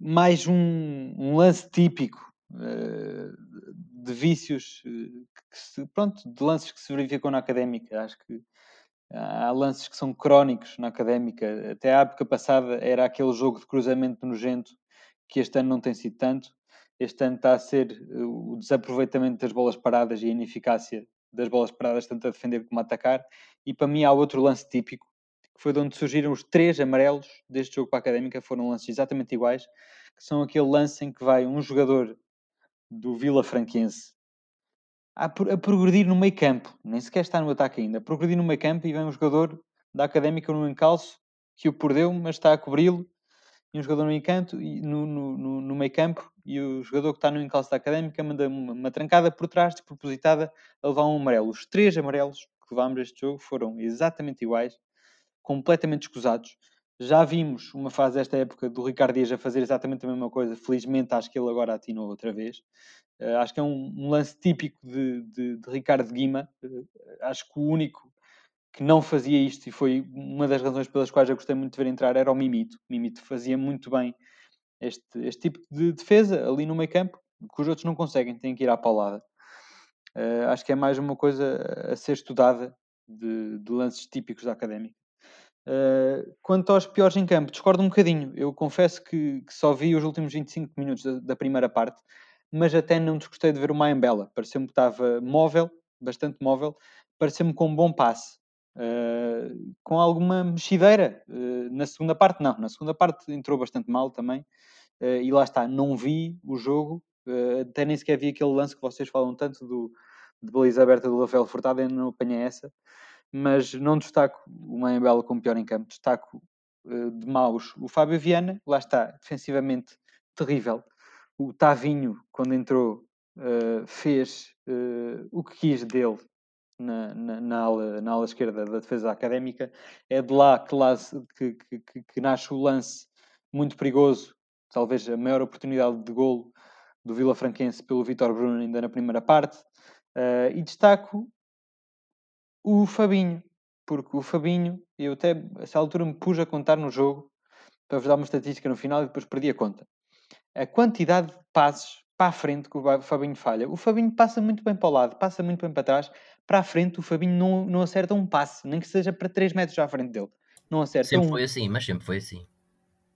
mais um, um lance típico uh, de vícios, se, pronto, de lances que se verificam na académica. Acho que Há lances que são crónicos na académica. Até a época passada era aquele jogo de cruzamento nojento que este ano não tem sido tanto. Este ano está a ser eh, o desaproveitamento das bolas paradas e a ineficácia das bolas paradas, tanto a defender como a atacar. E para mim há outro lance típico, que foi de onde surgiram os três amarelos deste jogo para a académica. Foram lances exatamente iguais, que são aquele lance em que vai um jogador do Vila Franquense a, a progredir no meio campo, nem sequer está no ataque ainda, a progredir no meio campo e vem um jogador da Académica no encalço que o perdeu, mas está a cobri-lo, e um jogador no encanto, no, no, no, meio campo, e o jogador que está no encalço da Académica manda uma, uma trancada por trás, despropositada, a levar um amarelo. Os três amarelos que levámos este jogo foram exatamente iguais, completamente escusados. Já vimos uma fase desta época do Ricardo Dias a fazer exatamente a mesma coisa. Felizmente, acho que ele agora atinou outra vez. Uh, acho que é um, um lance típico de, de, de Ricardo Guima. Uh, acho que o único que não fazia isto, e foi uma das razões pelas quais eu gostei muito de ver entrar, era o Mimito. O Mimito fazia muito bem este, este tipo de defesa ali no meio campo, que os outros não conseguem, têm que ir à paulada. Uh, acho que é mais uma coisa a ser estudada de, de lances típicos da académica. Uh, quanto aos piores em campo, discordo um bocadinho. Eu confesso que, que só vi os últimos 25 minutos da, da primeira parte mas até não desgostei de ver o Mayambela. Pareceu-me que estava móvel, bastante móvel, pareceu-me com um bom passe. Uh, com alguma mexideira uh, na segunda parte, não. Na segunda parte entrou bastante mal também. E lá está, não vi o jogo, até nem sequer vi aquele lance que vocês falam tanto do, de baliza aberta do Rafael Furtado, ainda não apanhei essa. Mas não destaco o Mayambela como pior em campo, destaco de maus o Fábio Viana, lá está, defensivamente terrível o Tavinho, quando entrou, uh, fez uh, o que quis dele na, na, na, ala, na ala esquerda da defesa académica. É de lá que, lá, que, que, que nasce o lance muito perigoso, talvez a maior oportunidade de golo do Vila Franquense pelo Vitor Bruno ainda na primeira parte. Uh, e destaco o Fabinho, porque o Fabinho, eu até a essa altura me pus a contar no jogo para vos dar uma estatística no final e depois perdi a conta a quantidade de passos para a frente que o Fabinho falha. O Fabinho passa muito bem para o lado, passa muito bem para trás. Para a frente, o Fabinho não, não acerta um passe, nem que seja para 3 metros à frente dele. Não acerta Sempre um. foi assim, mas sempre foi assim.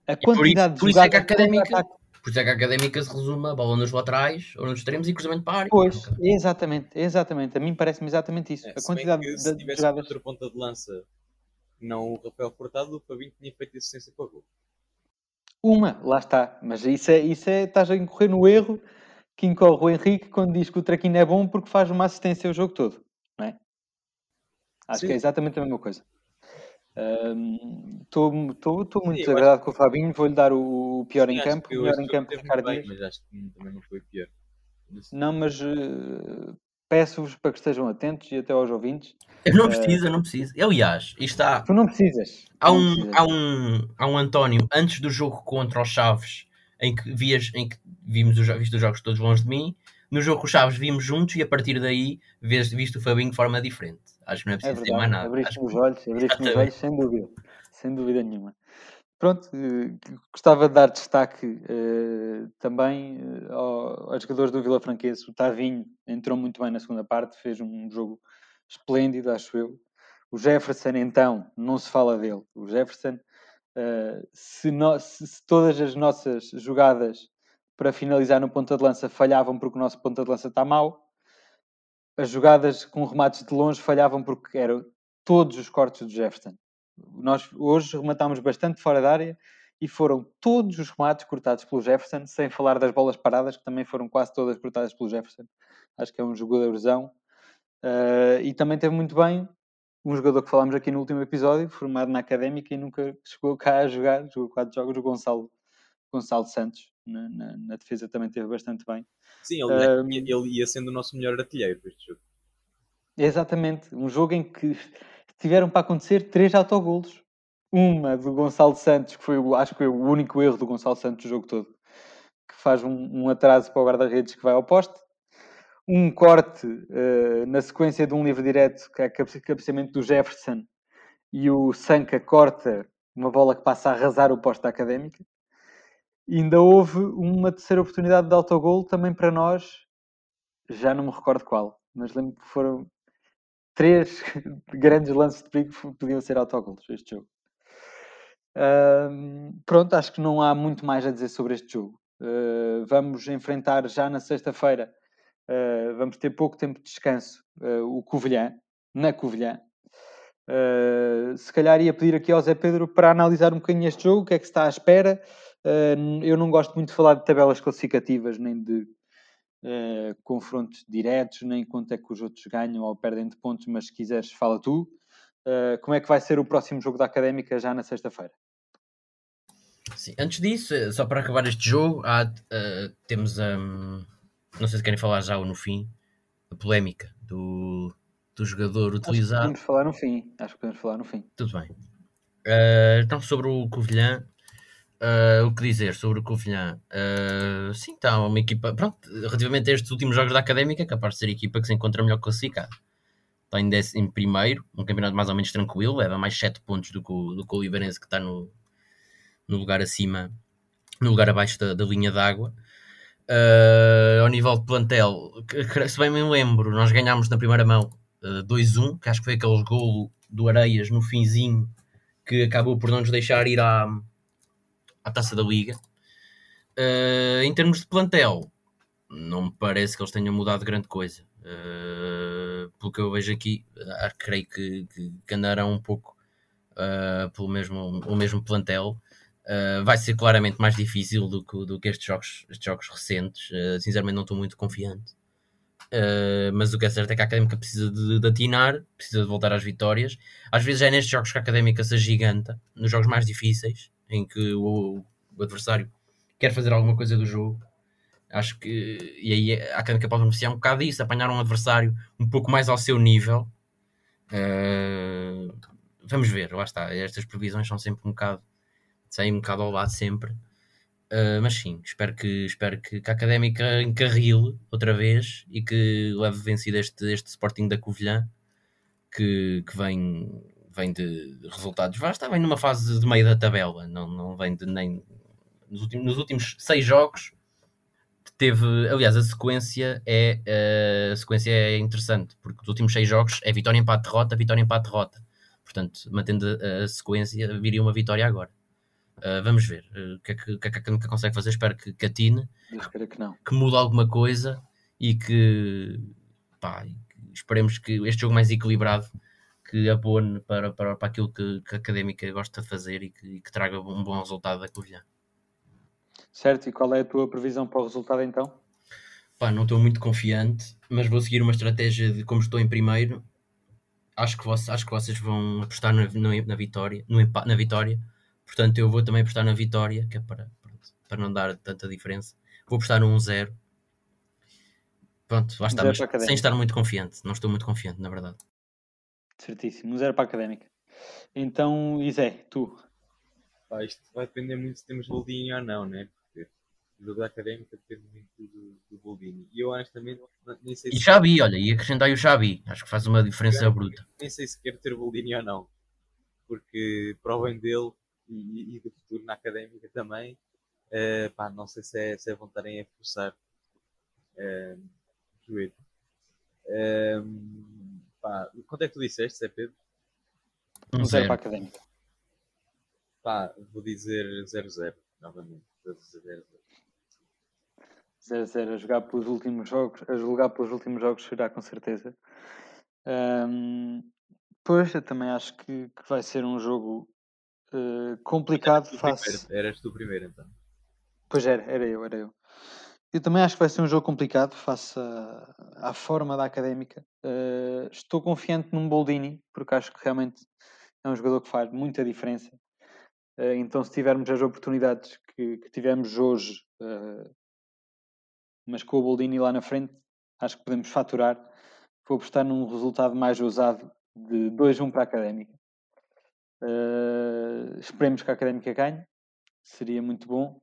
A quantidade por isso, por isso é que a académica, por isso é que a académica se resume a bola nos laterais ou nos extremos e cruzamento para a área. Pois, exatamente, exatamente. A mim parece-me exatamente isso. É, a quantidade que, de, se tivesse jogadas... outra ponta de lança, não o Rafael Portado, o Fabinho tinha feito assistência para o gol. Uma, lá está. Mas isso é, isso é, estás a incorrer no erro que incorre o Henrique quando diz que o Traquino é bom porque faz uma assistência o jogo todo, não é? Acho Sim. que é exatamente a mesma coisa. Estou muito Sim, eu desagradado com o Fabinho, vou-lhe dar o, o pior Sim, em campo, o melhor em campo, teve Ricardo muito bem, Dias. mas acho que também não foi pior. Não, mas eh, peço-vos para que estejam atentos e até aos ouvintes. Eu não Eh, preciso, eu não preciso. Aliás, isto está. Tu não precisas. Há Não um, precisas. há, um, há um António, antes do jogo contra os Chaves, em que, vias, em que vimos os, viste os jogos todos longe de mim. No jogo com os Chaves vimos juntos e a partir daí vês, viste o Fabinho de forma diferente. Acho que não é É preciso dizer mais nada. Abriste-me que- os olhos, abriste-me os olhos, sem dúvida, sem dúvida nenhuma. Pronto, eh, gostava de dar destaque eh, também ao- aos jogadores do Vila Franquense. O Tavinho entrou muito bem na segunda parte, fez um jogo esplêndido, acho eu. O Jefferson, então, não se fala dele. O Jefferson, eh, se, no- se- se todas as nossas jogadas para finalizar no ponta de lança falhavam porque o nosso ponta de lança está mau, as jogadas com remates de longe falhavam porque eram todos os cortes do Jefferson. Nós hoje rematámos bastante fora da área e foram todos os remates cortados pelo Jefferson, sem falar das bolas paradas, que também foram quase todas cortadas pelo Jefferson. Acho que é um jogadorzão. Uh, e também teve muito bem um jogador que falámos aqui no último episódio, formado na Académica e nunca chegou cá a jogar, jogou quatro jogos, o Gonçalo, Gonçalo Santos. Na, na- na defesa também teve bastante bem. Sim, ele, Ahm. ele ia sendo o nosso melhor artilheiro este jogo. Exatamente, um jogo em que tiveram para acontecer três autogolos. Uma do Gonçalo Santos, que foi, acho que foi o único erro do Gonçalo Santos o jogo todo, que faz um, um atraso para o guarda-redes que vai ao poste. Um corte eh, na sequência de um livre direto, que é cabe- cabeceamento do Jefferson, e o Sanca corta uma bola que passa a arrasar o poste da Académica. Ainda houve uma terceira oportunidade de autogol também para nós, já não me recordo qual, mas lembro que foram três grandes lances de perigo que podiam ser autogolos este jogo. Pronto, acho que não há muito mais a dizer sobre este jogo. Ah, vamos enfrentar já na sexta-feira, ah, vamos ter pouco tempo de descanso, ah, o Covilhã, na Covilhã. Se calhar ia pedir aqui ao Zé Pedro para analisar um bocadinho este jogo, o que é que está à espera. Ah, eu não gosto muito de falar de tabelas classificativas, nem de eh, confrontos diretos, nem quanto é que os outros ganham ou perdem de pontos, mas se quiseres, fala tu. Eh, como é que vai ser o próximo jogo da Académica já na sexta-feira? Sim, Antes disso, eh, só para acabar este jogo, há, eh, temos um, não sei se querem falar já ou no fim, a polémica do, do jogador Acho que utilizado. podemos falar no fim. Acho que podemos falar no fim. Tudo bem. Eh, então, sobre o Covilhã, eh, o que dizer sobre o Covilhã? Eh, sim, está uma equipa. Pronto, relativamente a estes últimos jogos da Académica, capaz de ser a equipa que se encontra melhor classificada. Está em, décimo, em primeiro, um campeonato mais ou menos tranquilo, leva mais 7 pontos do que o, do que o Oliveirense, que está no, no lugar acima, no lugar abaixo da, da linha d'água. Eh, ao nível de plantel, se bem me lembro, nós ganhámos na primeira mão eh, 2-1, que acho que foi aquele golo do Areias no finzinho que acabou por não nos deixar ir à, à taça da Liga. Eh, em termos de plantel, não me parece que eles tenham mudado grande coisa. Eh, pelo que eu vejo aqui, ah, creio que, que, que andarão um pouco ah, pelo mesmo, o mesmo plantel. Uh, vai ser claramente mais difícil do que, do que estes, jogos, estes jogos recentes. Uh, sinceramente, não estou muito confiante. Uh, mas o que é certo é que a Académica precisa de, de atinar, precisa de voltar às vitórias. Às vezes é nestes jogos que a Académica se agiganta, nos jogos mais difíceis, em que o, o adversário quer fazer alguma coisa do jogo. Acho que e aí a Académica pode beneficiar um bocado disso, apanhar um adversário um pouco mais ao seu nível. Uh, vamos ver, lá está. Estas previsões são sempre um bocado saem um bocado ao lado sempre. Uh, mas sim, espero que, espero que, que a Académica encarrile outra vez e que leve vencido este, este Sporting da Covilhã que, que vem, vem de resultados. Vai estar vem numa fase de meio da tabela, não, não vem de nem. Nos últimos, nos últimos seis jogos teve. Aliás, a sequência é, a sequência é interessante, porque os últimos seis jogos é vitória, empate, derrota, vitória, empate, derrota. Portanto, mantendo a, sequência, viria uma vitória agora. Uh, vamos ver uh, o que, é que, que, é que a Académica consegue fazer. Espero que catine, Espero que não. que mude alguma coisa e que, pá, esperemos que este jogo mais equilibrado que abone para, para, para aquilo que, que a Académica gosta de fazer e que, e que traga um bom resultado da Covilhã. Certo, e qual é a tua previsão para o resultado então? pá, não estou muito confiante, mas vou seguir uma estratégia de como estou em primeiro. Acho que, vocês, acho que vocês vão apostar na, na, na vitória, no na vitória. Portanto, eu vou também apostar na vitória, que é para, para não dar tanta diferença. Vou apostar no 1-0. Pronto, lá está, mas sem estar muito confiante. Não estou muito confiante, na verdade. Certíssimo. Um zero para a académica. Então, Isé, tu. Pá, isto vai depender muito se temos Boldini ou não, né? Porque o jogo da académica depende muito do, do Boldini. E eu honestamente não- nem sei E se Xabi, olha, e acrescentar o Xabi. Acho que faz uma diferença bruta. nem sei se quero ter Boldini ou não. Porque para o bem dele e, e do futuro na académica também, eh, pá, não sei se é, se é voltarem a forçar eh, o joelho. Eh, pá, quanto é que tu disseste, Zé Pedro? Um zero para a 1-0. académica. Pá, vou dizer 0-0 novamente. 0-0. 0-0 a jogar pelos últimos jogos, a jogar pelos últimos jogos será com certeza. Ahm, pois, eu também acho que, que vai ser um jogo eh, complicado Tu face. primeiro, Eras tu primeiro então. Pois era, era eu, era eu. Eu também acho que vai ser um jogo complicado face à, forma da académica. Eh, estou confiante num Boldini, porque acho que realmente é um jogador que faz muita diferença. Eh, então, se tivermos as oportunidades que, que tivemos hoje, eh, mas com o Boldini lá na frente, acho que podemos faturar. Vou apostar num resultado mais ousado de 2-1 para a académica. Esperemos que a académica ganhe, seria muito bom.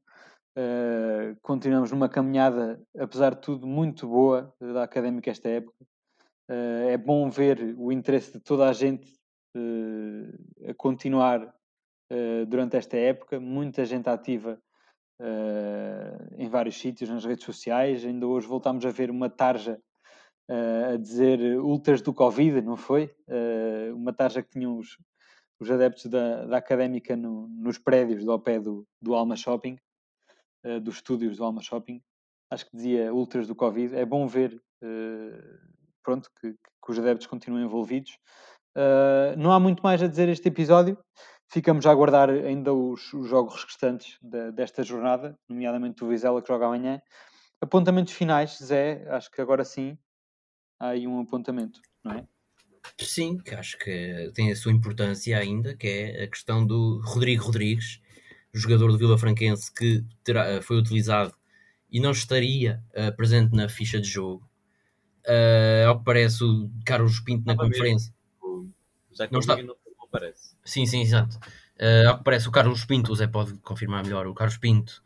Uh, continuamos numa caminhada, apesar de tudo, muito boa uh, da académica esta época. Uh, é bom ver o interesse de toda a gente a continuar durante esta época, muita gente ativa em vários sítios, nas redes sociais. Ainda hoje voltámos a ver uma tarja a dizer ultras do Covid, não foi? uma tarja que tinham os, os adeptos da, da académica no, nos prédios do ao pé do, do Alma Shopping uh, dos estúdios do Alma Shopping, acho que dizia Ultras do Covid. É bom ver uh, pronto, que, que, os adeptos continuem envolvidos. Uh, não há muito mais a dizer este episódio. Ficamos a aguardar ainda os, os jogos restantes de, desta jornada, nomeadamente o Vizela que joga amanhã. Apontamentos finais, Zé, acho que agora sim há aí um apontamento, não é? Sim, que acho que tem a sua importância ainda, que é a questão do Rodrigo Rodrigues, jogador do Vila Franquense que terá, foi utilizado e não estaria uh, presente na ficha de jogo. Uh, ao que parece, o Carlos Pinto na conferência. Já não, está... não aparece. Sim, sim, exato. Uh, ao que parece, o Carlos Pinto, o Zé pode confirmar melhor, o Carlos Pinto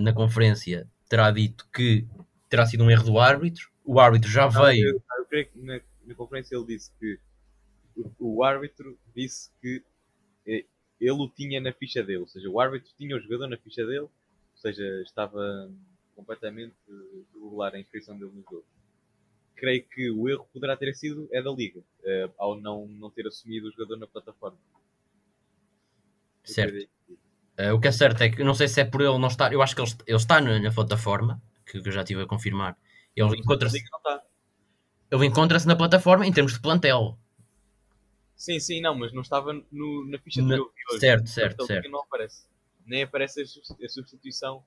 na conferência terá dito que terá sido um erro do árbitro. O árbitro já não, veio. Eu, eu creio que na, na, conferência ele disse que o, o árbitro disse que ele o tinha na ficha dele, ou seja, o árbitro tinha o jogador na ficha dele, ou seja, estava completamente regular a inscrição dele no jogo. Creio que o erro poderá ter sido é da liga, uh, ao não, não ter assumido o jogador na plataforma. Certo. Uh, o que é certo é que não sei se é por ele não estar, eu acho que ele, ele está na, na plataforma, que, que, eu já estive a confirmar. Ele encontra-se ele encontra-se na plataforma em termos de plantel. Sim, sim, não, mas não estava no, na ficha de jogo hoje. Certo, certo, certo. Não aparece. Nem aparece a substituição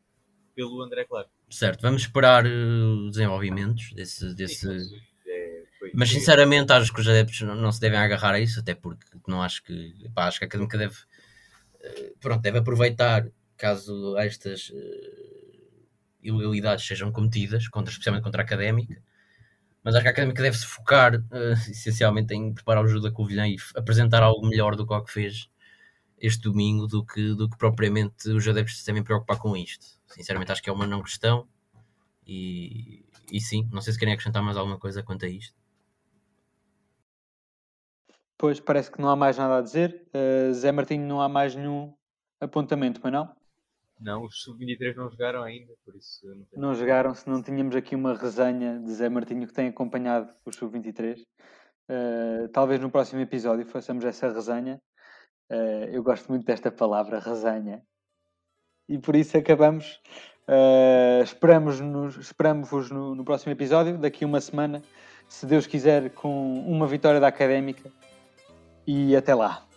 pelo André Claro. Certo, vamos esperar uh, desenvolvimentos desse. desse... Sim, é, foi, mas sinceramente acho que os adeptos não, não, se devem agarrar a isso, até porque não acho que. Pá, acho que a académica deve. Uh, pronto, deve aproveitar caso estas uh, ilegalidades sejam cometidas, contra, especialmente contra a académica mas acho que a Académica deve-se focar uh, essencialmente em preparar o jogo da Covilhã e apresentar algo melhor do que o que fez este domingo do que, do que propriamente os adeptos se devem preocupar com isto. Sinceramente acho que é uma não questão e, e sim, não sei se querem acrescentar mais alguma coisa quanto a isto. Pois, parece que não há mais nada a dizer. Uh, Zé Martinho, não há mais nenhum apontamento, mas não? Não, os sub-23 não jogaram ainda, por isso não, não jogaram. Se não tínhamos aqui uma resenha de Zé Martinho que tem acompanhado os sub-23. Uh, talvez no próximo episódio façamos essa resenha. Uh, eu gosto muito desta palavra, resenha. E por isso acabamos. Uh, esperamos-vos esperamos no, no próximo episódio, daqui uma semana, se Deus quiser, com uma vitória da Académica. E até lá.